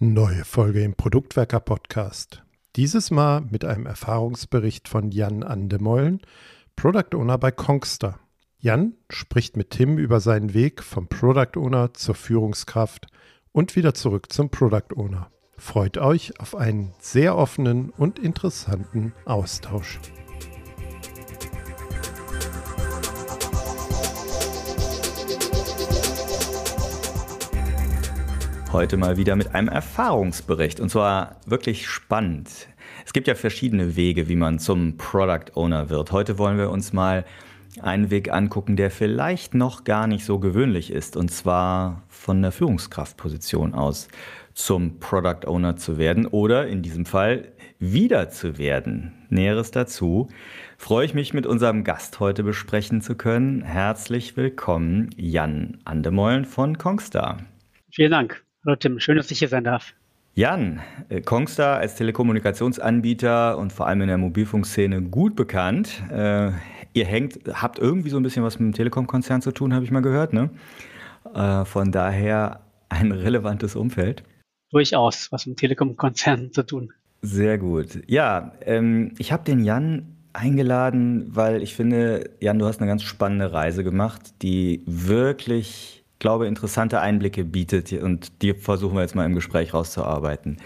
Neue Folge im Produktwerker Podcast. Dieses Mal mit einem Erfahrungsbericht von Jan Andemollen, Product Owner bei Kongster. Jan spricht mit Tim über seinen Weg vom Product Owner zur Führungskraft und wieder zurück zum Product Owner. Freut euch auf einen sehr offenen und interessanten Austausch. Heute mal wieder mit einem Erfahrungsbericht und zwar wirklich spannend. Es gibt ja verschiedene Wege, wie man zum Product Owner wird. Heute wollen wir uns mal einen Weg angucken, der vielleicht noch gar nicht so gewöhnlich ist und zwar von der Führungskraftposition aus zum Product Owner zu werden oder in diesem Fall wieder zu werden. Näheres dazu freue ich mich mit unserem Gast heute besprechen zu können. Herzlich willkommen, Jan Andemollen von Kongstar. Vielen Dank. Hallo Tim, schön, dass ich hier sein darf. Jan, äh, Kongstar als Telekommunikationsanbieter und vor allem in der Mobilfunkszene gut bekannt. Äh, ihr hängt, habt irgendwie so ein bisschen was mit dem Telekom-Konzern zu tun, habe ich mal gehört. Ne? Äh, von daher ein relevantes Umfeld. Durchaus, was mit dem Telekom-Konzern zu tun. Sehr gut. Ja, ähm, ich habe den Jan eingeladen, weil ich finde, Jan, du hast eine ganz spannende Reise gemacht, die wirklich glaube, interessante Einblicke bietet und die versuchen wir jetzt mal im Gespräch rauszuarbeiten.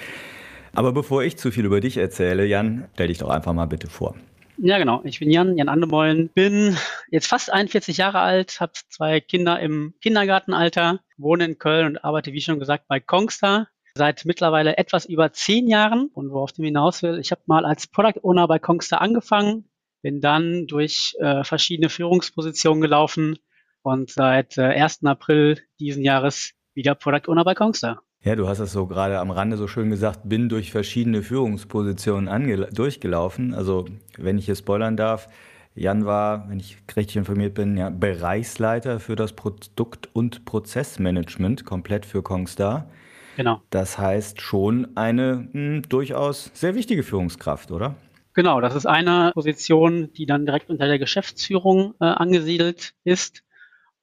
Aber bevor ich zu viel über dich erzähle, Jan, stell dich doch einfach mal bitte vor. Ja, genau. Ich bin Jan, Jan Andemollen, bin jetzt fast 41 Jahre alt, habe zwei Kinder im Kindergartenalter, wohne in Köln und arbeite, wie schon gesagt, bei Kongstar seit mittlerweile etwas über zehn Jahren. Und worauf ich hinaus will, ich habe mal als Product Owner bei Kongstar angefangen, bin dann durch äh, verschiedene Führungspositionen gelaufen, und seit äh, 1. April diesen Jahres wieder Product Owner bei Kongstar. Ja, du hast das so gerade am Rande so schön gesagt, bin durch verschiedene Führungspositionen durchgelaufen. Also, wenn ich hier spoilern darf, Jan war, wenn ich richtig informiert bin, ja, Bereichsleiter für das Produkt- und Prozessmanagement komplett für Kongstar. Genau. Das heißt schon eine mh, hm, durchaus sehr wichtige Führungskraft, oder? Genau, das ist eine Position, die dann direkt unter der Geschäftsführung äh, angesiedelt ist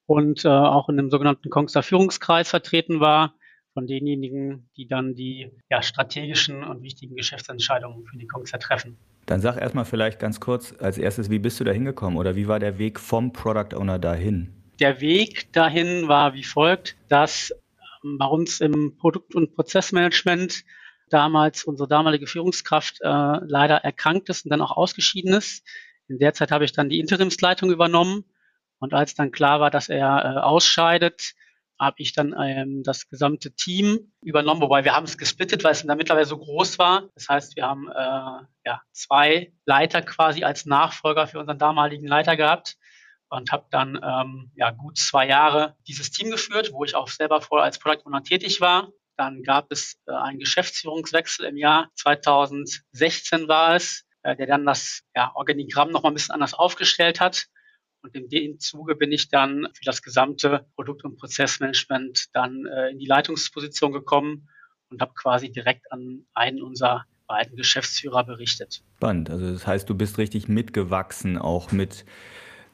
und äh, auch in dem sogenannten Kongster Führungskreis vertreten war, von denjenigen, die dann die ja, strategischen und wichtigen Geschäftsentscheidungen für die Kongster treffen. Dann sag erstmal vielleicht ganz kurz als erstes, wie bist du da hingekommen oder wie war der Weg vom Product Owner dahin? Der Weg dahin war wie folgt, dass ähm, bei uns im Produkt- und Prozessmanagement damals unsere damalige Führungskraft äh, leider erkrankt ist und dann auch ausgeschieden ist. In der Zeit habe ich dann die Interimsleitung übernommen und als dann klar war, dass er äh, ausscheidet, habe ich dann ähm, das gesamte Team übernommen, wobei wir haben es gesplittet, weil es dann mittlerweile so groß war. Das heißt, wir haben äh, ja, zwei Leiter quasi als Nachfolger für unseren damaligen Leiter gehabt und habe dann ähm, ja, gut zwei Jahre dieses Team geführt, wo ich auch selber vorher als Product Owner tätig war. Dann gab es äh, einen Geschäftsführungswechsel im Jahr 2016 war es, äh, der dann das ja, Organigramm noch mal ein bisschen anders aufgestellt hat. Und in dem Zuge bin ich dann für das gesamte Produkt- und Prozessmanagement dann äh, in die Leitungsposition gekommen und habe quasi direkt an einen unserer beiden Geschäftsführer berichtet. Spannend. Also das heißt, du bist richtig mitgewachsen, auch mit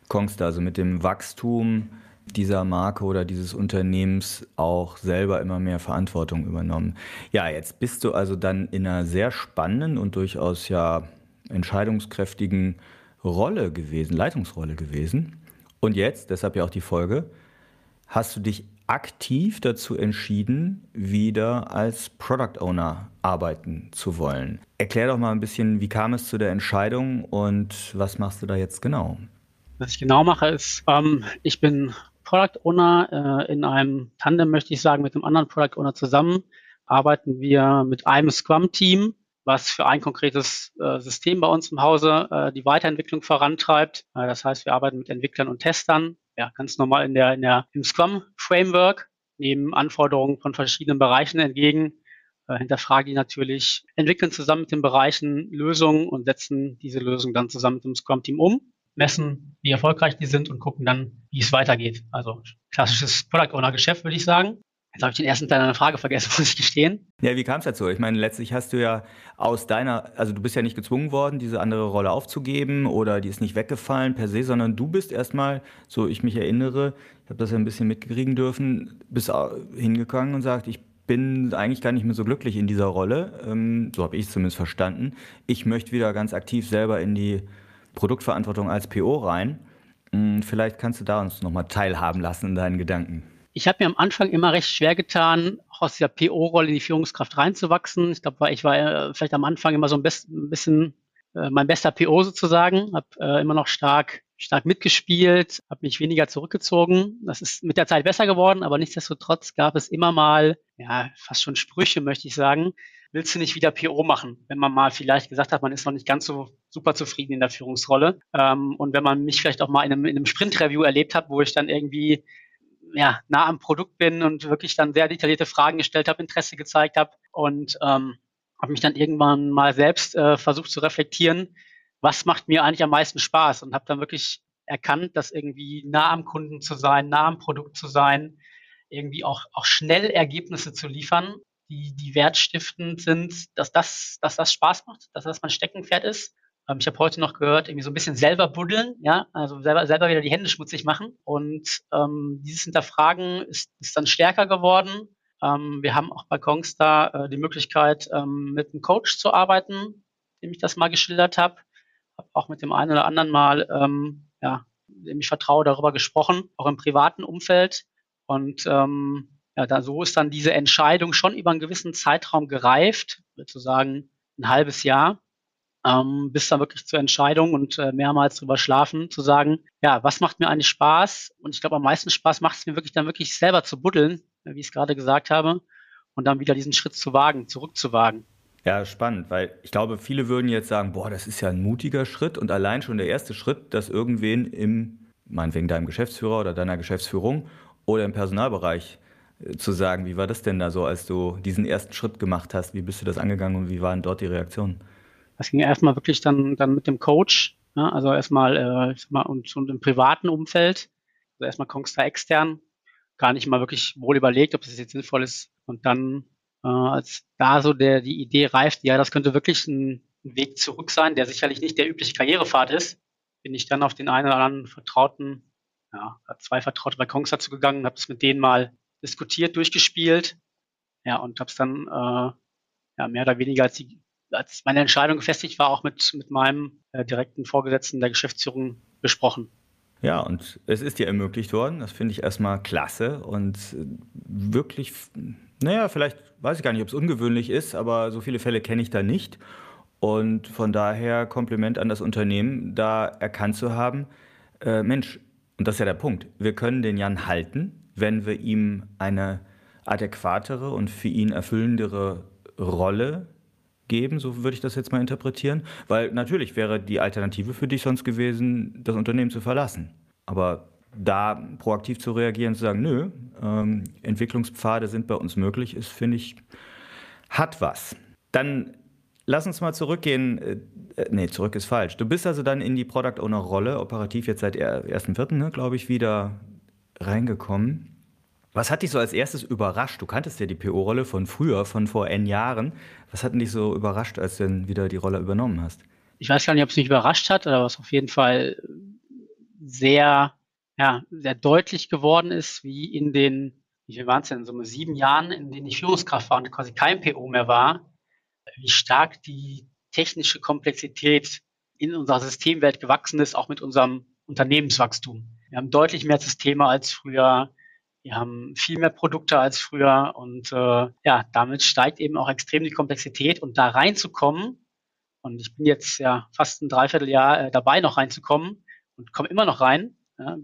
Kongstar, also mit dem Wachstum dieser Marke oder dieses Unternehmens auch selber immer mehr Verantwortung übernommen. Ja, jetzt bist du also dann in einer sehr spannenden und durchaus ja entscheidungskräftigen Rolle gewesen, Leitungsrolle gewesen. Und jetzt, deshalb ja auch die Folge, hast du dich aktiv dazu entschieden, wieder als Product Owner arbeiten zu wollen. Erklär doch mal ein bisschen, wie kam es zu der Entscheidung und was machst du da jetzt genau? Was ich genau mache, ist, ähm, ich bin Product Owner äh, in einem Tandem, möchte ich sagen, mit einem anderen Product Owner zusammen. Arbeiten wir mit einem Scrum-Team was für ein konkretes äh, System bei uns im Hause äh, die Weiterentwicklung vorantreibt. Äh, das heißt, wir arbeiten mit Entwicklern und Testern, ja, ganz normal in der, in der, im Scrum-Framework, nehmen Anforderungen von verschiedenen Bereichen entgegen, äh, hinterfragen die natürlich, entwickeln zusammen mit den Bereichen Lösungen und setzen diese Lösungen dann zusammen mit dem Scrum-Team um, messen, wie erfolgreich die sind und gucken dann, wie es weitergeht. Also klassisches Product Owner-Geschäft, würde ich sagen. Jetzt habe ich den ersten Teil deiner Frage vergessen, muss ich gestehen. Ja, wie kam es dazu? Ich meine, letztlich hast du ja aus deiner, also du bist ja nicht gezwungen worden, diese andere Rolle aufzugeben oder die ist nicht weggefallen per se, sondern du bist erstmal, so ich mich erinnere, ich habe das ja ein bisschen mitkriegen dürfen, bist hingegangen und sagt, ich bin eigentlich gar nicht mehr so glücklich in dieser Rolle. Ähm, so habe ich es zumindest verstanden. Ich möchte wieder ganz aktiv selber in die Produktverantwortung als PO rein. Hm, vielleicht kannst du da uns nochmal teilhaben lassen in deinen Gedanken. Ich habe mir am Anfang immer recht schwer getan, aus dieser PO-Rolle in die Führungskraft reinzuwachsen. Ich glaube, ich war äh, vielleicht am Anfang immer so ein, bisschen äh, mein bester PO sozusagen, habe äh, immer noch stark stark mitgespielt, habe mich weniger zurückgezogen. Das ist mit der Zeit besser geworden, aber nichtsdestotrotz gab es immer mal, ja, fast schon Sprüche, möchte ich sagen. Willst du nicht wieder PO machen, wenn man mal vielleicht gesagt hat, man ist noch nicht ganz so super zufrieden in der Führungsrolle. Ähm, und wenn man mich vielleicht auch mal in einem, in einem Sprint-Review erlebt hat, wo ich dann irgendwie ja, nah am Produkt bin und wirklich dann sehr detaillierte Fragen gestellt habe, Interesse gezeigt habe und ähm, habe mich dann irgendwann mal selbst äh, versucht zu reflektieren, was macht mir eigentlich am meisten Spaß und habe dann wirklich erkannt, dass irgendwie nah am Kunden zu sein, nah am Produkt zu sein, irgendwie auch, auch schnell Ergebnisse zu liefern, die, die wertstiftend sind, dass das, dass das Spaß macht, dass das mein Steckenpferd ist. Ähm, ich habe heute noch gehört, irgendwie so ein bisschen selber buddeln, ja, also selber, selber wieder die Hände schmutzig machen. Und ähm, dieses Hinterfragen ist, ist dann stärker geworden. Ähm, wir haben auch bei Kongstar äh, die Möglichkeit, ähm, mit einem Coach zu arbeiten, dem ich das mal geschildert habe. Habe auch mit dem einen oder anderen mal, ähm, ja, dem ich vertraue, darüber gesprochen, auch im privaten Umfeld. Und ähm, ja, da, so ist dann diese Entscheidung schon über einen gewissen Zeitraum gereift, sozusagen ein halbes Jahr, ähm, bis dann wirklich zur Entscheidung und äh, mehrmals drüber schlafen, zu sagen, ja, was macht mir eigentlich Spaß? Und ich glaube, am meisten Spaß macht es mir wirklich dann wirklich selber zu buddeln, wie ich es gerade gesagt habe, und dann wieder diesen Schritt zu wagen, zurückzuwagen. Ja, spannend, weil ich glaube, viele würden jetzt sagen, boah, das ist ja ein mutiger Schritt und allein schon der erste Schritt, dass irgendwen im, meinetwegen deinem Geschäftsführer oder deiner Geschäftsführung oder im Personalbereich äh, zu sagen, wie war das denn da so, als du diesen ersten Schritt gemacht hast? Wie bist du das angegangen und wie waren dort die Reaktionen? Das ging erstmal wirklich dann, dann mit dem Coach, ja, also erstmal, äh, ich sag mal, und, und im privaten Umfeld, also erstmal Kongstar extern, gar nicht mal wirklich wohl überlegt, ob das jetzt sinnvoll ist. Und dann, äh, als da so der, die Idee reift, ja, das könnte wirklich ein, Weg zurück sein, der sicherlich nicht der übliche Karrierepfad ist, bin ich dann auf den einen oder anderen Vertrauten, ja, zwei Vertraute bei Kongstar zugegangen, habe es mit denen mal diskutiert, durchgespielt, ja, und habe es dann äh, ja, mehr oder weniger als die als meine Entscheidung gefestigt war, auch mit, mit meinem äh, direkten Vorgesetzten der Geschäftsführung besprochen. Ja, und es ist dir ermöglicht worden. Das finde ich erstmal klasse und äh, wirklich, naja, vielleicht weiß ich gar nicht, ob es ungewöhnlich ist, aber so viele Fälle kenne ich da nicht. Und von daher Kompliment an das Unternehmen, da erkannt zu haben, äh, Mensch, und das ist ja der Punkt, wir können den Jan halten, wenn wir ihm eine adäquatere und für ihn erfüllendere Rolle geben, so würde ich das jetzt mal interpretieren. Weil natürlich wäre die Alternative für dich sonst gewesen, das Unternehmen zu verlassen. Aber da proaktiv zu reagieren, zu sagen, nö, ähm, Entwicklungspfade sind bei uns möglich, ist, finde ich, hat was. Dann lass uns mal zurückgehen. Äh, äh, nee, zurück ist falsch. Du bist also dann in die Product Owner Rolle, operativ jetzt seit 1.4., ne, glaube ich, wieder reingekommen. Was hat dich so als erstes überrascht? Du kanntest ja die PO-Rolle von früher, von vor N Jahren. Was hat dich so überrascht, als du dann wieder die Rolle übernommen hast? Ich weiß gar nicht, ob es mich überrascht hat oder was auf jeden Fall sehr, ja, sehr deutlich geworden ist, wie in den, wie viel waren es denn, so sieben Jahren, in denen ich Führungskraft war und quasi kein PO mehr war, wie stark die technische Komplexität in unserer Systemwelt gewachsen ist, auch mit unserem Unternehmenswachstum. Wir haben deutlich mehr Systeme als früher. Wir haben viel mehr Produkte als früher und äh, ja, damit steigt eben auch extrem die Komplexität und da reinzukommen. Und ich bin jetzt ja fast ein Dreivierteljahr äh, dabei, noch reinzukommen und komme immer noch rein. Ja,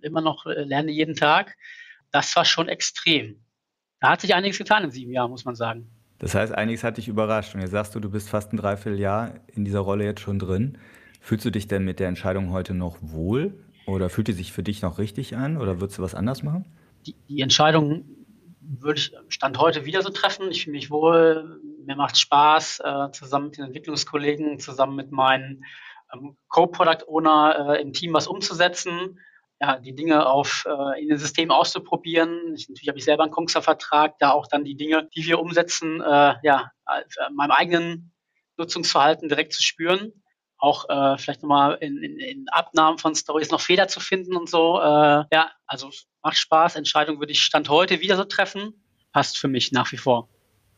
immer noch äh, lerne jeden Tag. Das war schon extrem. Da hat sich einiges getan in sieben Jahren, muss man sagen. Das heißt, einiges hat dich überrascht. Und jetzt sagst du, du bist fast ein Dreivierteljahr in dieser Rolle jetzt schon drin. Fühlst du dich denn mit der Entscheidung heute noch wohl? Oder fühlt die sich für dich noch richtig an? Oder würdest du was anders machen? Die, die Entscheidung würde ich Stand heute wieder so treffen. Ich fühle mich wohl, mir macht Spaß, äh, zusammen mit den Entwicklungskollegen, zusammen mit meinen ähm, Co-Product Owner äh, im Team was umzusetzen, ja, die Dinge auf äh, in den Systemen auszuprobieren. Ich, natürlich habe ich selber einen Kongster-Vertrag, da auch dann die Dinge, die wir umsetzen, äh, ja, äh, meinem eigenen Nutzungsverhalten direkt zu spüren auch äh, vielleicht nochmal in, in, in Abnahmen von Stories noch Fehler zu finden und so. Äh, ja, also macht Spaß. Entscheidung würde ich Stand heute wieder so treffen. passt für mich nach wie vor.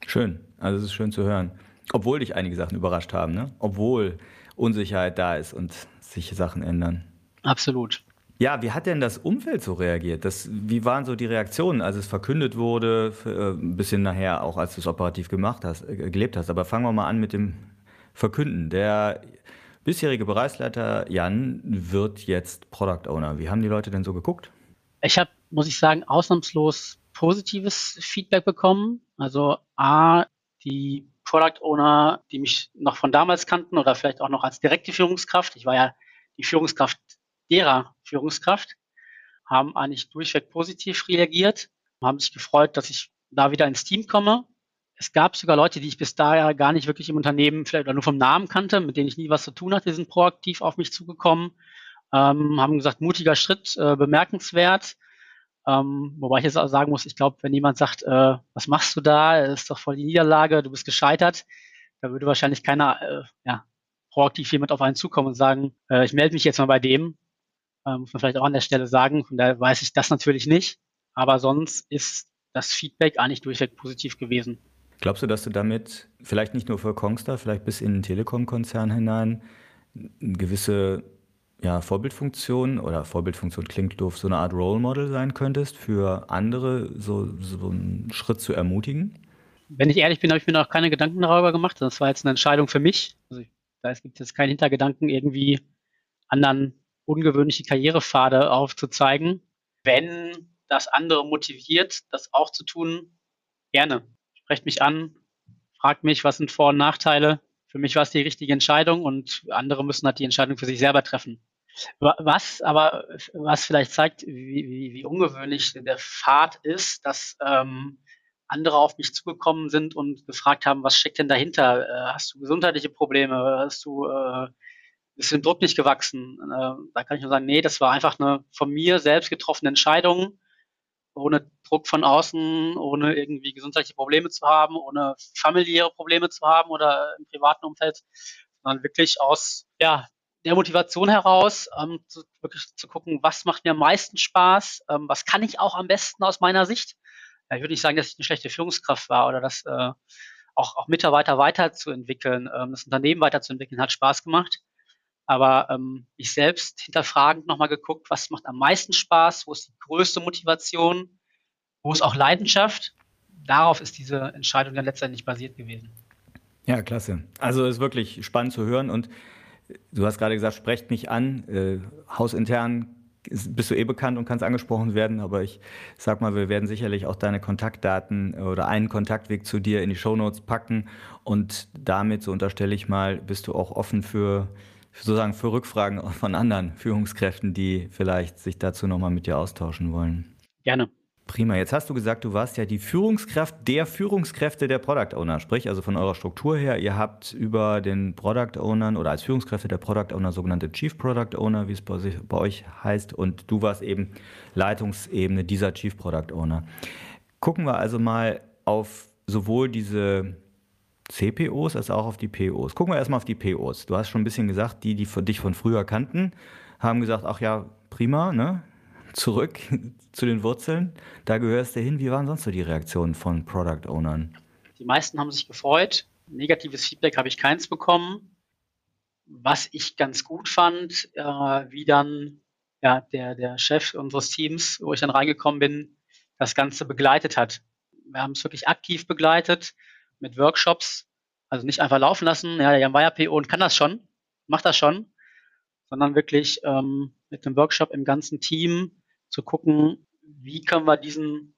Schön, also es ist schön zu hören. Obwohl dich einige Sachen überrascht haben, ne? Obwohl Unsicherheit da ist und sich Sachen ändern. Absolut. Ja, wie hat denn das Umfeld so reagiert? Das, wie waren so die Reaktionen, als es verkündet wurde, äh, ein bisschen nachher auch, als du es operativ gemacht hast, äh, gelebt hast? Aber fangen wir mal an mit dem Verkünden. Der bisherige Bereichsleiter Jan wird jetzt Product Owner. Wie haben die Leute denn so geguckt? Ich habe, muss ich sagen, ausnahmslos positives Feedback bekommen. Also A, die Product Owner, die mich noch von damals kannten oder vielleicht auch noch als direkte Führungskraft. Ich war ja die Führungskraft derer Führungskraft, haben eigentlich durchweg positiv reagiert, haben sich gefreut, dass ich da wieder ins Team komme. Es gab sogar Leute, die ich bis daher gar nicht wirklich im Unternehmen vielleicht oder nur vom Namen kannte, mit denen ich nie was zu tun hatte, die sind proaktiv auf mich zugekommen, ähm, haben gesagt, mutiger Schritt, äh, bemerkenswert. Ähm, wobei ich jetzt auch sagen muss, ich glaube, wenn jemand sagt, äh, was machst du da, ist doch voll die Niederlage, du bist gescheitert, da würde wahrscheinlich keiner äh, ja, proaktiv jemand auf einen zukommen und sagen, äh, ich melde mich jetzt mal bei dem. Äh, muss man vielleicht auch an der Stelle sagen. Von daher weiß ich das natürlich nicht. Aber sonst ist das Feedback eigentlich durchweg positiv gewesen. Glaubst du, dass du damit vielleicht nicht nur für Kongstar, vielleicht bis in den Telekom-Konzern hinein eine gewisse ja, Vorbildfunktion oder Vorbildfunktion klingt doof, so eine Art Role Model sein könntest für andere, so, so einen Schritt zu ermutigen? Wenn ich ehrlich bin, habe ich mir noch keine Gedanken darüber gemacht. Das war jetzt eine Entscheidung für mich. Also da gibt es jetzt keinen Hintergedanken, irgendwie anderen ungewöhnliche Karrierepfade aufzuzeigen. Wenn das andere motiviert, das auch zu tun, gerne. Sprecht mich an, fragt mich, was sind Vor- und Nachteile. Für mich war es die richtige Entscheidung und andere müssen halt die Entscheidung für sich selber treffen. Was aber, was vielleicht zeigt, wie, wie, wie ungewöhnlich der Pfad ist, dass ähm, andere auf mich zugekommen sind und gefragt haben, was steckt denn dahinter? Äh, hast du gesundheitliche Probleme? Hast du äh, ist dem Druck nicht gewachsen? Äh, da kann ich nur sagen, nee, das war einfach eine von mir selbst getroffene Entscheidung, ohne Druck von außen, ohne irgendwie gesundheitliche Probleme zu haben, ohne familiäre Probleme zu haben oder im privaten Umfeld, sondern wirklich aus ja, der Motivation heraus, ähm, zu, wirklich zu gucken, was macht mir am meisten Spaß, ähm, was kann ich auch am besten aus meiner Sicht ja, ich würde nicht sagen, dass ich eine schlechte Führungskraft war oder dass äh, auch, auch Mitarbeiter weiterzuentwickeln, ähm, das Unternehmen weiterzuentwickeln, hat Spaß gemacht. Aber ähm, ich selbst hinterfragend nochmal geguckt, was macht am meisten Spaß, wo ist die größte Motivation, wo ist auch Leidenschaft. Darauf ist diese Entscheidung dann letztendlich basiert gewesen. Ja, klasse. Also ist wirklich spannend zu hören und du hast gerade gesagt, sprecht mich an. Äh, hausintern bist du eh bekannt und kannst angesprochen werden, aber ich sag mal, wir werden sicherlich auch deine Kontaktdaten oder einen Kontaktweg zu dir in die Shownotes packen und damit, so unterstelle ich mal, bist du auch offen für, sozusagen für Rückfragen von anderen Führungskräften, die vielleicht sich dazu nochmal mit dir austauschen wollen. Gerne. Prima. Jetzt hast du gesagt, du warst ja die Führungskraft der Führungskräfte der Product Owner. Sprich, also von eurer Struktur her, ihr habt über den Product Ownern oder als Führungskräfte der Product Owner sogenannte Chief Product Owner, wie es bei, sich, bei euch heißt. Und du warst eben Leitungsebene dieser Chief Product Owner. Gucken wir also mal auf sowohl diese CPOs als auch auf die POs. Gucken wir erstmal auf die POs. Du hast schon ein bisschen gesagt, die, die dich von früher kannten, haben gesagt, ach ja, prima, ne? Zurück zu den Wurzeln. Da gehörst du hin. Wie waren sonst so die Reaktionen von Product Ownern? Die meisten haben sich gefreut. Negatives Feedback habe ich keins bekommen. Was ich ganz gut fand, äh, wie dann ja, der, der Chef unseres Teams, wo ich dann reingekommen bin, das Ganze begleitet hat. Wir haben es wirklich aktiv begleitet mit Workshops. Also nicht einfach laufen lassen, ja, der Jan Weyer PO und kann das schon, macht das schon, sondern wirklich ähm, mit einem Workshop im ganzen Team zu gucken, wie können wir diesen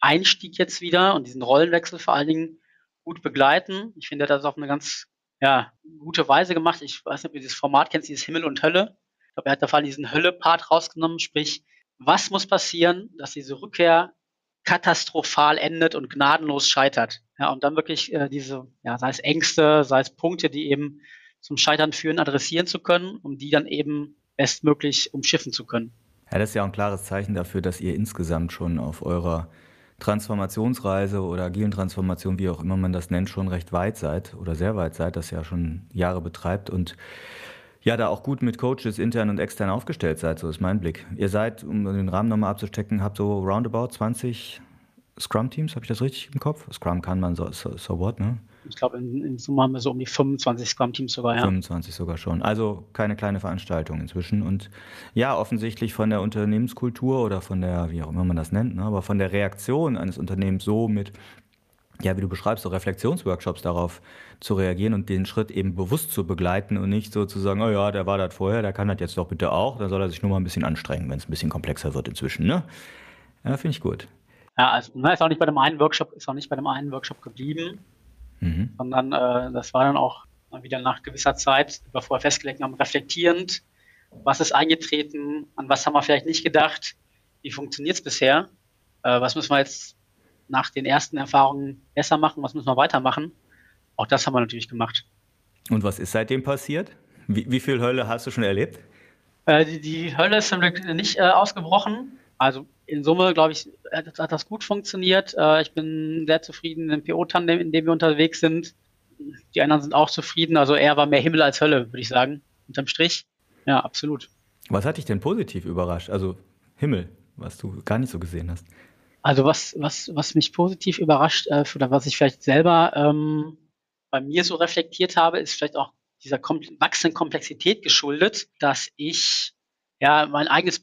Einstieg jetzt wieder und diesen Rollenwechsel vor allen Dingen gut begleiten. Ich finde, das ist auf eine ganz ja, gute Weise gemacht. Ich weiß nicht, ob du dieses Format kennst, dieses Himmel und Hölle. Ich glaube, er hat da vor allem diesen Hölle-Part rausgenommen, sprich, was muss passieren, dass diese Rückkehr katastrophal endet und gnadenlos scheitert. Ja, und dann wirklich äh, diese, ja, sei es Ängste, sei es Punkte, die eben zum Scheitern führen, adressieren zu können, um die dann eben bestmöglich umschiffen zu können. Ja, das ist ja auch ein klares Zeichen dafür, dass ihr insgesamt schon auf eurer Transformationsreise oder agilen Transformation, wie auch immer man das nennt, schon recht weit seid oder sehr weit seid, das ja schon Jahre betreibt und ja, da auch gut mit Coaches intern und extern aufgestellt seid, so ist mein Blick. Ihr seid, um den Rahmen nochmal abzustecken, habt so roundabout 20 Scrum-Teams, habe ich das richtig im Kopf? Scrum kann man so, so, so what, ne? Ich glaube, in, in Summe haben wir so um die 25 Scrum-Teams sogar, ja. 25 sogar schon. Also keine kleine Veranstaltung inzwischen. Und ja, offensichtlich von der Unternehmenskultur oder von der, wie auch immer man das nennt, ne, aber von der Reaktion eines Unternehmens so mit, ja, wie du beschreibst, so Reflexionsworkshops darauf zu reagieren und den Schritt eben bewusst zu begleiten und nicht so zu sagen, oh ja, der war das vorher, der kann das jetzt doch bitte auch, dann soll er sich nur mal ein bisschen anstrengen, wenn es ein bisschen komplexer wird inzwischen, ne? Ja, finde ich gut. Ja, also na, ist auch nicht bei dem einen Workshop, ist auch nicht bei dem einen Workshop geblieben, mhm. sondern äh, das war dann auch wieder nach gewisser Zeit, die wir vorher festgelegt haben, reflektierend, was ist eingetreten, an was haben wir vielleicht nicht gedacht, wie funktioniert es bisher, äh, was müssen wir jetzt nach den ersten Erfahrungen besser machen, was müssen wir weitermachen. Auch das haben wir natürlich gemacht. Und was ist seitdem passiert? Wie, wie viel Hölle hast du schon erlebt? Äh, die, die, Hölle ist zum Glück nicht äh, ausgebrochen. Also in Summe, glaube ich, hat, hat, das gut funktioniert. Äh, ich bin sehr zufrieden im PO-Tandem, in dem wir unterwegs sind. Die anderen sind auch zufrieden. Also eher war mehr Himmel als Hölle, würde ich sagen, unterm Strich. Ja, absolut. Was hat dich denn positiv überrascht? Also Himmel, was du gar nicht so gesehen hast. Also was, was, was mich positiv überrascht äh, oder was ich vielleicht selber ähm, bei mir so reflektiert habe, ist vielleicht auch dieser kom wachsenden Komplexität geschuldet, dass ich ja mein eigenes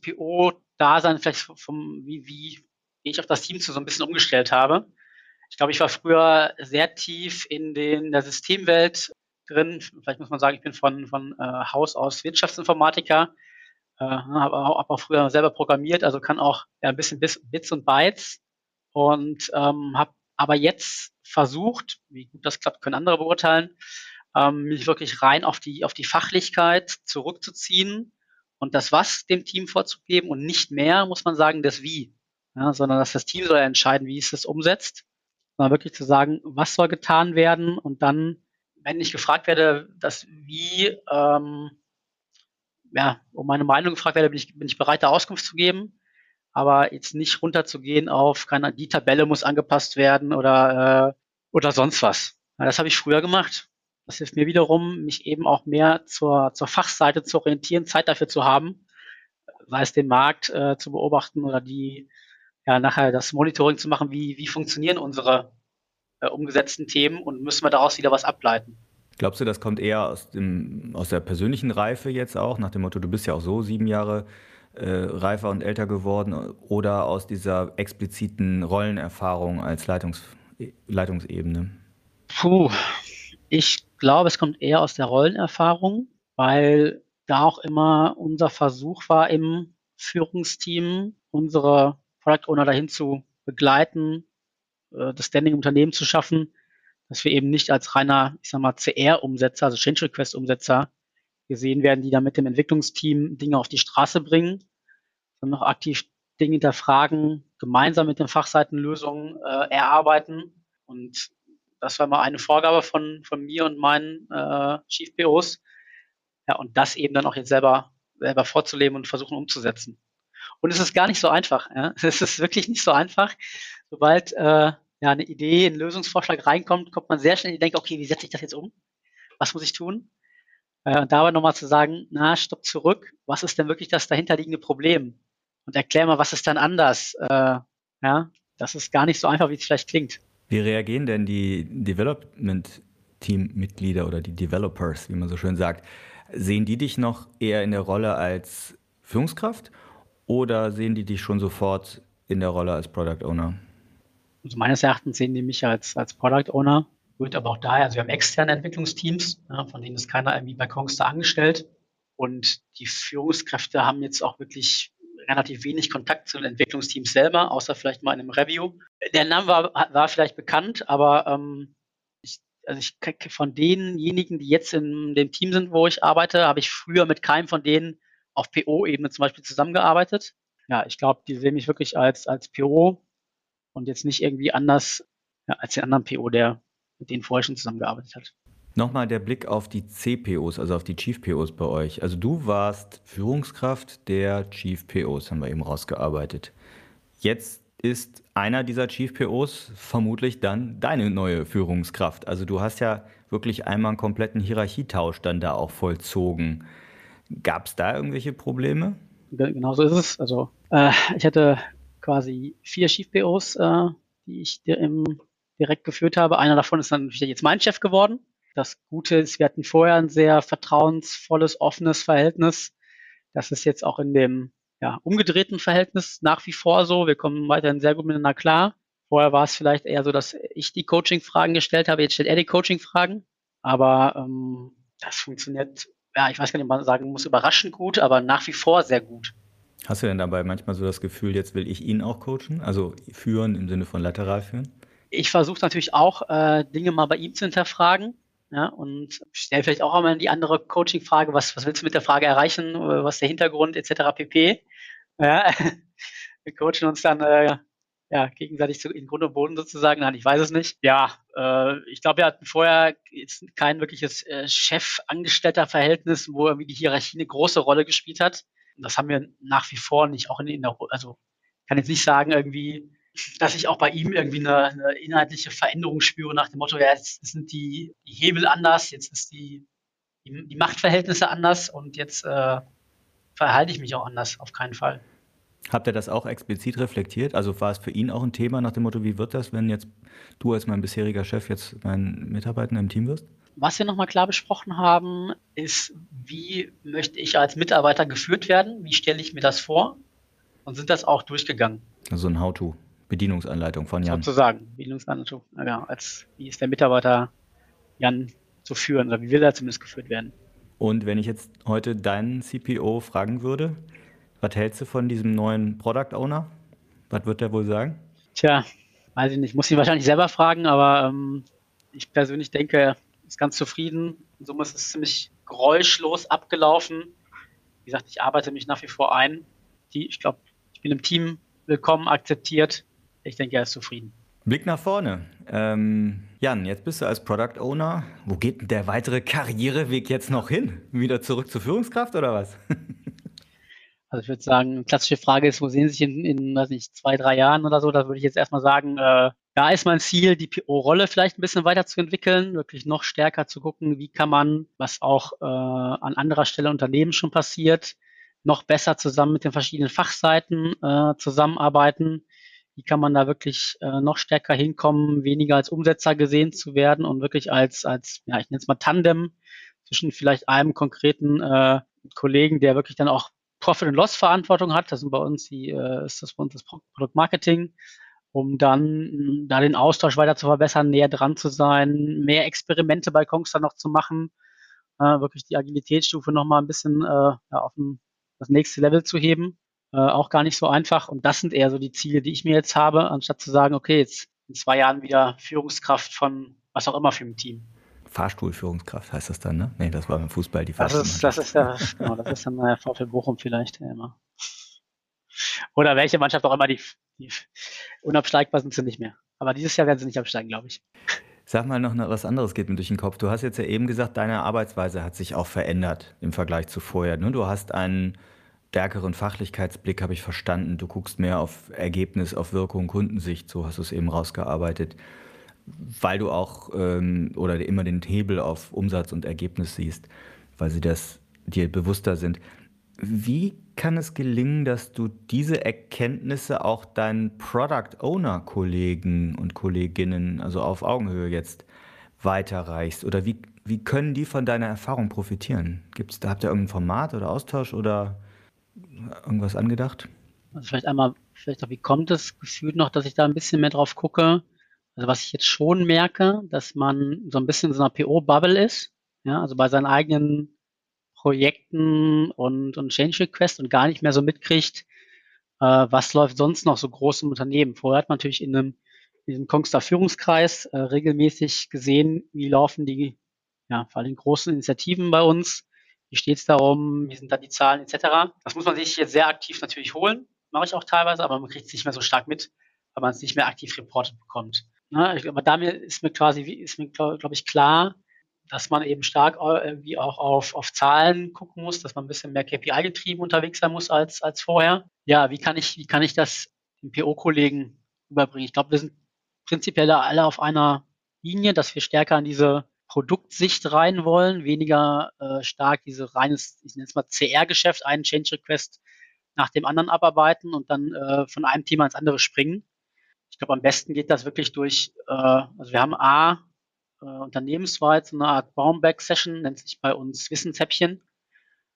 PO-Dasein vielleicht vom, wie, wie ich auf das Team zu so ein bisschen umgestellt habe. Ich glaube, ich war früher sehr tief in den, der Systemwelt drin. Vielleicht muss man sagen, ich bin von, von äh, Haus aus Wirtschaftsinformatiker, äh, habe auch, hab auch früher selber programmiert, also kann auch ja, ein bisschen Bits und Bytes und ähm, habe aber jetzt versucht, wie gut das klappt, können andere beurteilen, ähm, mich wirklich rein auf die, auf die Fachlichkeit zurückzuziehen und das Was dem Team vorzugeben und nicht mehr, muss man sagen, das Wie, ja, sondern dass das Team soll entscheiden, wie es das umsetzt, sondern wirklich zu sagen, was soll getan werden und dann, wenn ich gefragt werde, das Wie, ähm, ja, um meine Meinung gefragt werde, bin ich, bin ich bereit, da Auskunft zu geben aber jetzt nicht runterzugehen auf, keine, die Tabelle muss angepasst werden oder, äh, oder sonst was. Ja, das habe ich früher gemacht. Das hilft mir wiederum, mich eben auch mehr zur, zur Fachseite zu orientieren, Zeit dafür zu haben, sei es den Markt äh, zu beobachten oder die, ja, nachher das Monitoring zu machen, wie, wie funktionieren unsere äh, umgesetzten Themen und müssen wir daraus wieder was ableiten. Glaubst du, das kommt eher aus, dem, aus der persönlichen Reife jetzt auch, nach dem Motto, du bist ja auch so sieben Jahre äh, reifer und älter geworden oder aus dieser expliziten Rollenerfahrung als Leitungs Leitungsebene? Puh, ich glaube, es kommt eher aus der Rollenerfahrung, weil da auch immer unser Versuch war, im Führungsteam unsere Product Owner dahin zu begleiten, äh, das Standing im Unternehmen zu schaffen, dass wir eben nicht als reiner, ich sag mal, CR-Umsetzer, also Change Request-Umsetzer gesehen werden, die da mit dem Entwicklungsteam Dinge auf die Straße bringen, sondern noch aktiv Dinge hinterfragen, gemeinsam mit den Fachseiten Lösungen äh, erarbeiten. Und das war mal eine Vorgabe von, von mir und meinen äh, Chief POs. Ja, und das eben dann auch jetzt selber, selber vorzuleben und versuchen umzusetzen. Und es ist gar nicht so einfach. Ja? Es ist wirklich nicht so einfach. Sobald äh, ja, eine Idee, ein Lösungsvorschlag reinkommt, kommt man sehr schnell in die Denke, okay, wie setze ich das jetzt um? Was muss ich tun? Äh, und dabei nochmal zu sagen, na, stopp zurück, was ist denn wirklich das dahinterliegende Problem? Und erklär mal, was ist dann anders? Äh, ja, das ist gar nicht so einfach, wie es vielleicht klingt. Wie reagieren denn die Development-Team-Mitglieder oder die Developers, wie man so schön sagt? Sehen die dich noch eher in der Rolle als Führungskraft oder sehen die dich schon sofort in der Rolle als Product Owner? Also meines Erachtens sehen die mich als, als Product Owner rührt aber auch daher, also wir haben externe Entwicklungsteams, ja, von denen ist keiner irgendwie bei Kongster angestellt. Und die Führungskräfte haben jetzt auch wirklich relativ wenig Kontakt zu den Entwicklungsteams selber, außer vielleicht mal in einem Review. Der Name war, war vielleicht bekannt, aber ähm, ich, also ich von denjenigen, die jetzt in dem Team sind, wo ich arbeite, habe ich früher mit keinem von denen auf PO-Ebene zum Beispiel zusammengearbeitet. Ja, ich glaube, die sehen mich wirklich als, als PO und jetzt nicht irgendwie anders ja, als den anderen PO, der mit denen vorher schon zusammengearbeitet hat. Nochmal der Blick auf die CPOs, also auf die Chief POs bei euch. Also du warst Führungskraft der Chief POs, haben wir eben rausgearbeitet. Jetzt ist einer dieser Chief POs vermutlich dann deine neue Führungskraft. Also du hast ja wirklich einmal einen kompletten Hierarchietausch dann da auch vollzogen. Gab es da irgendwelche Probleme? Genau so ist es. Also äh, ich hatte quasi vier Chief POs äh, die ich direkt geführt habe. Einer davon ist dann jetzt mein Chef geworden. Das Gute ist, wir hatten vorher ein sehr vertrauensvolles, offenes Verhältnis. Das ist jetzt auch in dem ja, umgedrehten Verhältnis nach wie vor so. Wir kommen weiterhin sehr gut miteinander klar. Vorher war es vielleicht eher so, dass ich die Coaching-Fragen gestellt habe. Jetzt stellt er die Coaching-Fragen. Aber ähm, das funktioniert, ja, ich weiß gar nicht, ob man sagen muss, überraschend gut, aber nach wie vor sehr gut. Hast du denn dabei manchmal so das Gefühl, jetzt will ich ihn auch coachen? Also führen im Sinne von lateral führen? Ich versuche natürlich auch, äh, Dinge mal bei ihm zu hinterfragen. Ja, und stelle vielleicht auch einmal die andere Coaching-Frage, was, was willst du mit der Frage erreichen, was ist der Hintergrund etc. pp. Ja, wir coachen uns dann äh, ja, gegenseitig zu, in Grund und Boden sozusagen. Nein, ich weiß es nicht. Ja, äh, ich glaube, wir hatten vorher jetzt kein wirkliches äh, Chef-Angestellter-Verhältnis, wo irgendwie die Hierarchie eine große Rolle gespielt hat. Und das haben wir nach wie vor nicht, auch in, in der, also kann jetzt nicht sagen irgendwie, dass ich auch bei ihm irgendwie eine, eine inhaltliche Veränderung spüre nach dem Motto, ja, jetzt sind die, die Hebel anders, jetzt ist die, die, die Machtverhältnisse anders und jetzt äh, verhalte ich mich auch anders, auf keinen Fall. Habt ihr das auch explizit reflektiert? Also war es für ihn auch ein Thema nach dem Motto, wie wird das, wenn jetzt du als mein bisheriger Chef jetzt mein Mitarbeiter im Team wirst? Was wir nochmal klar besprochen haben, ist, wie möchte ich als Mitarbeiter geführt werden? Wie stelle ich mir das vor? Und sind das auch durchgegangen? Also ein How-To, Bedienungsanleitung von Jan. Sozusagen, Bedienungsanleitung, ja, als wie ist der Mitarbeiter Jan zu führen oder wie will er zumindest geführt werden? Und wenn ich jetzt heute deinen CPO fragen würde, was hältst du von diesem neuen Product Owner? Was wird der wohl sagen? Tja, weiß ich nicht. Muss ihn wahrscheinlich selber fragen, aber ähm, ich persönlich denke, er ist ganz zufrieden. In Summe ist es ziemlich geräuschlos abgelaufen. Wie gesagt, ich arbeite mich nach wie vor ein. Die, ich glaube, ich bin im Team willkommen, akzeptiert. Ich denke, er ist zufrieden. Blick nach vorne. Ähm, Jan, jetzt bist du als Product Owner. Wo geht denn der weitere Karriereweg jetzt noch hin? Wieder zurück zur Führungskraft oder was? Also ich würde sagen, eine klassische Frage ist, wo sehen Sie sich in, in weiß nicht, zwei, drei Jahren oder so? Da würde ich jetzt erstmal sagen, äh, da ist mein Ziel, die PO-Rolle vielleicht ein bisschen weiterzuentwickeln, wirklich noch stärker zu gucken, wie kann man, was auch äh, an anderer Stelle Unternehmen schon passiert, noch besser zusammen mit den verschiedenen Fachseiten äh, zusammenarbeiten. Wie kann man da wirklich äh, noch stärker hinkommen, weniger als Umsetzer gesehen zu werden und wirklich als, als ja, ich nenne es mal Tandem zwischen vielleicht einem konkreten äh, Kollegen, der wirklich dann auch Profit and Loss Verantwortung hat. Das sind bei uns die, äh, ist das bei uns das Product Marketing, um dann da den Austausch weiter zu verbessern, näher dran zu sein, mehr Experimente bei Kongster noch zu machen, äh, wirklich die Agilitätsstufe nochmal ein bisschen äh, ja, auf ein, das nächste Level zu heben. Äh, auch gar nicht so einfach. Und das sind eher so die Ziele, die ich mir jetzt habe, anstatt zu sagen, okay, jetzt in zwei Jahren wieder Führungskraft von was auch immer für ein Team. Fahrstuhlführungskraft heißt das dann, ne? Nee, das war beim Fußball die Fahrstuhl. Das ist, das ist ja, genau, das ist dann der VfL Bochum vielleicht ja, immer. Oder welche Mannschaft auch immer, die, die unabsteigbar sind sie nicht mehr. Aber dieses Jahr werden sie nicht absteigen, glaube ich. Sag mal noch was anderes geht mir durch den Kopf. Du hast jetzt ja eben gesagt, deine Arbeitsweise hat sich auch verändert im Vergleich zu vorher. Du hast einen stärkeren Fachlichkeitsblick, habe ich verstanden. Du guckst mehr auf Ergebnis, auf Wirkung, Kundensicht, so hast du es eben rausgearbeitet weil du auch ähm, oder immer den Hebel auf Umsatz und Ergebnis siehst, weil sie das dir bewusster sind. Wie kann es gelingen, dass du diese Erkenntnisse auch deinen Product Owner Kollegen und Kolleginnen, also auf Augenhöhe jetzt, weiterreichst? Oder wie, wie können die von deiner Erfahrung profitieren? Gibt's, da habt ihr irgendein Format oder Austausch oder irgendwas angedacht? Also vielleicht einmal, vielleicht auch, wie kommt es gefühlt noch, dass ich da ein bisschen mehr drauf gucke? Also was ich jetzt schon merke, dass man so ein bisschen in so einer PO-Bubble ist, ja, also bei seinen eigenen Projekten und, und Change Request und gar nicht mehr so mitkriegt, äh, was läuft sonst noch so groß im Unternehmen. Vorher hat man natürlich in einem in diesem Kongstar Führungskreis äh, regelmäßig gesehen, wie laufen die, ja, vor allem großen Initiativen bei uns, wie steht es darum, wie sind da die Zahlen etc. Das muss man sich jetzt sehr aktiv natürlich holen, mache ich auch teilweise, aber man kriegt es nicht mehr so stark mit, weil man es nicht mehr aktiv reportet bekommt. Ne? Aber damit ist mir quasi, ist mir, glaube glaub ich, klar, dass man eben stark irgendwie auch auf, auf Zahlen gucken muss, dass man ein bisschen mehr KPI-getrieben unterwegs sein muss als, als vorher. Ja, wie kann ich, wie kann ich das den PO-Kollegen überbringen? Ich glaube, wir sind prinzipiell alle auf einer Linie, dass wir stärker an diese Produktsicht rein wollen, weniger äh, stark diese reines, ich nenne es mal CR-Geschäft, einen Change Request nach dem anderen abarbeiten und dann äh, von einem Thema ins andere springen glaube, am besten geht das wirklich durch, äh, also wir haben A, äh, unternehmensweit so eine Art Baumback-Session, nennt sich bei uns Wissenshäppchen.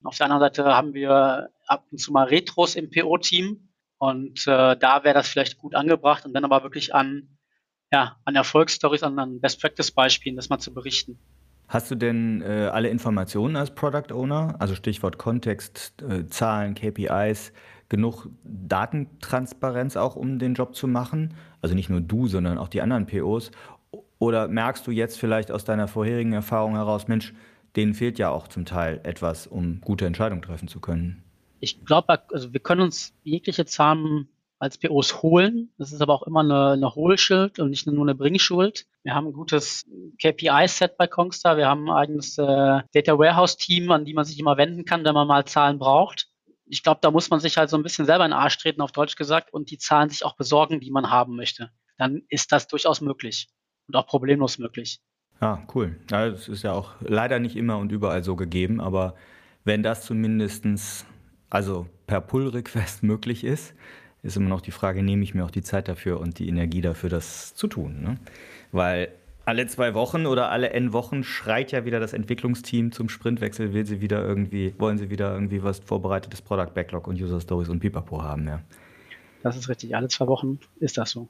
Auf der anderen Seite haben wir ab und zu mal Retros im PO-Team und äh, da wäre das vielleicht gut angebracht und dann aber wirklich an, ja, an Erfolgsstories, an, an Best-Practice-Beispielen, das mal zu berichten. Hast du denn äh, alle Informationen als Product Owner, also Stichwort Kontext, äh, Zahlen, KPIs, genug Datentransparenz auch, um den Job zu machen? Also nicht nur du, sondern auch die anderen POs. Oder merkst du jetzt vielleicht aus deiner vorherigen Erfahrung heraus, Mensch, denen fehlt ja auch zum Teil etwas, um gute Entscheidungen treffen zu können? Ich glaube, also wir können uns jegliche Zahlen als POs holen. Das ist aber auch immer eine, eine Hohlschuld und nicht nur eine Bringschuld. Wir haben ein gutes KPI-Set bei Kongstar. Wir haben ein eigenes äh, Data Warehouse-Team, an die man sich immer wenden kann, wenn man mal Zahlen braucht. Ich glaube, da muss man sich halt so ein bisschen selber in den Arsch treten, auf Deutsch gesagt, und die Zahlen sich auch besorgen, die man haben möchte. Dann ist das durchaus möglich und auch problemlos möglich. Ah, cool. Ja, das ist ja auch leider nicht immer und überall so gegeben, aber wenn das zumindestens also per Pull-Request möglich ist, ist immer noch die Frage, nehme ich mir auch die Zeit dafür und die Energie dafür, das zu tun. Ne? Weil alle zwei Wochen oder alle N Wochen schreit ja wieder das Entwicklungsteam zum Sprintwechsel, will sie wieder irgendwie, wollen sie wieder irgendwie was vorbereitetes Product Backlog und User Stories und Pipapo haben, ja. Das ist richtig. Alle zwei Wochen ist das so.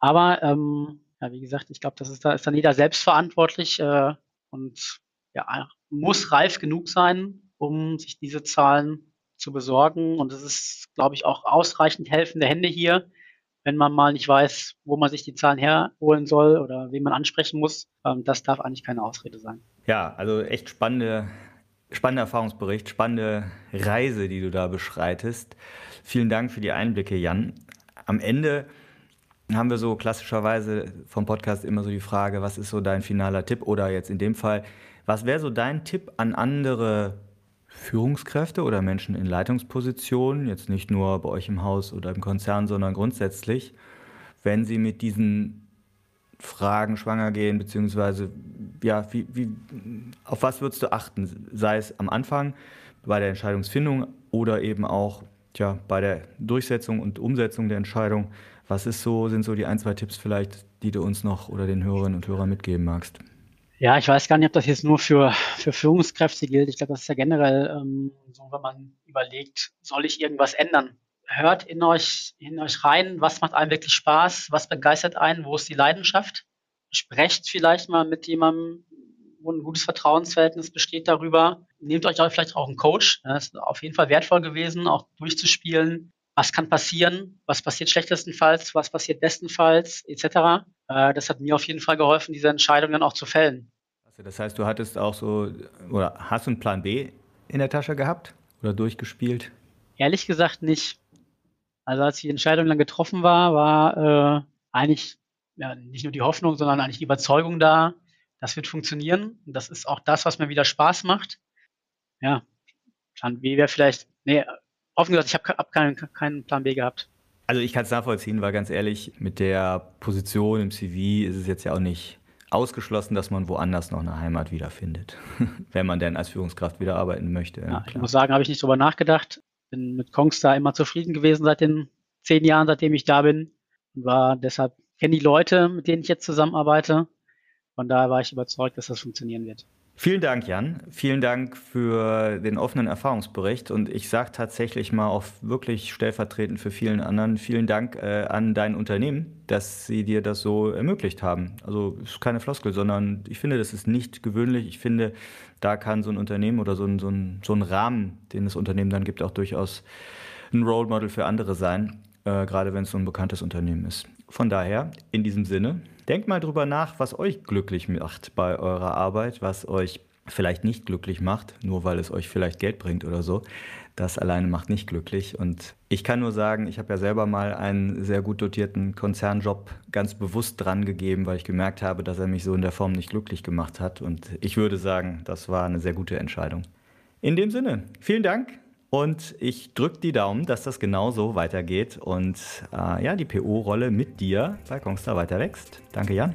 Aber ähm, ja, wie gesagt, ich glaube, das ist da ist dann jeder selbstverantwortlich äh, und ja, muss reif genug sein, um sich diese Zahlen zu besorgen. Und es ist, glaube ich, auch ausreichend helfende Hände hier, wenn man mal nicht weiß, wo man sich die Zahlen herholen soll oder wen man ansprechen muss. Ähm, das darf eigentlich keine Ausrede sein. Ja, also echt spannende, spannender Erfahrungsbericht, spannende Reise, die du da beschreitest. Vielen Dank für die Einblicke, Jan. Am Ende haben wir so klassischerweise vom Podcast immer so die Frage, was ist so dein finaler Tipp oder jetzt in dem Fall, was wäre so dein Tipp an andere Führungskräfte oder Menschen in Leitungspositionen, jetzt nicht nur bei euch im Haus oder im Konzern, sondern grundsätzlich, wenn sie mit diesen Fragen schwanger gehen, beziehungsweise ja, wie, wie, auf was würdest du achten, sei es am Anfang bei der Entscheidungsfindung oder eben auch tja, bei der Durchsetzung und Umsetzung der Entscheidung. Was ist so, sind so die ein, zwei Tipps vielleicht, die du uns noch oder den Hörerinnen und Hörern mitgeben magst? Ja, ich weiß gar nicht, ob das jetzt nur für, für Führungskräfte gilt. Ich glaube, das ist ja generell ähm, so, wenn man überlegt, soll ich irgendwas ändern? Hört in euch, in euch rein, was macht einem wirklich Spaß, was begeistert einen, wo ist die Leidenschaft? Sprecht vielleicht mal mit jemandem, wo ein gutes Vertrauensverhältnis besteht darüber. Nehmt euch auch vielleicht auch einen Coach. Das ist auf jeden Fall wertvoll gewesen, auch durchzuspielen. Was kann passieren? Was passiert schlechtestenfalls? Was passiert bestenfalls? Etc. Äh, das hat mir auf jeden Fall geholfen, diese Entscheidung dann auch zu fällen. Das heißt, du hattest auch so, oder hast du einen Plan B in der Tasche gehabt oder durchgespielt? Ehrlich gesagt nicht. Also als die Entscheidung dann getroffen war, war äh, eigentlich ja, nicht nur die Hoffnung, sondern eigentlich die Überzeugung da, das wird funktionieren. Und das ist auch das, was mir wieder Spaß macht. Ja, Plan B wäre vielleicht, nee, offen gesagt, ich habe hab keinen, keinen Plan B gehabt. Also ich kann es nachvollziehen, weil ganz ehrlich, mit der Position im CV ist es jetzt ja auch nicht ausgeschlossen, dass man woanders noch eine Heimat wiederfindet, wenn man denn als Führungskraft wieder arbeiten möchte. Ja, ich muss sagen, habe ich nicht drüber nachgedacht. Bin mit Kongstar immer zufrieden gewesen seit den zehn Jahren, seitdem ich da bin. Und war deshalb, kenne die Leute, mit denen ich jetzt zusammenarbeite. Von daher war ich überzeugt, dass das funktionieren wird. Vielen Dank, Jan. Vielen Dank für den offenen Erfahrungsbericht. Und ich sage tatsächlich mal auch wirklich stellvertretend für vielen anderen, vielen Dank äh, an dein Unternehmen, dass sie dir das so ermöglicht haben. Also es ist keine Floskel, sondern ich finde, das ist nicht gewöhnlich. Ich finde, da kann so ein Unternehmen oder so ein, so ein, so ein Rahmen, den das Unternehmen dann gibt, auch durchaus ein Role Model für andere sein, äh, gerade wenn es so ein bekanntes Unternehmen ist. Von daher, in diesem Sinne, Denkt mal drüber nach, was euch glücklich macht bei eurer Arbeit, was euch vielleicht nicht glücklich macht, nur weil es euch vielleicht Geld bringt oder so. Das alleine macht nicht glücklich. Und ich kann nur sagen, ich habe ja selber mal einen sehr gut dotierten Konzernjob ganz bewusst dran gegeben, weil ich gemerkt habe, dass er mich so in der Form nicht glücklich gemacht hat. Und ich würde sagen, das war eine sehr gute Entscheidung. In dem Sinne, vielen Dank und ich drücke die Daumen, dass das genauso weitergeht und äh, ja, die PO-Rolle mit dir bei Kongstar weiter wächst. Danke, Jan.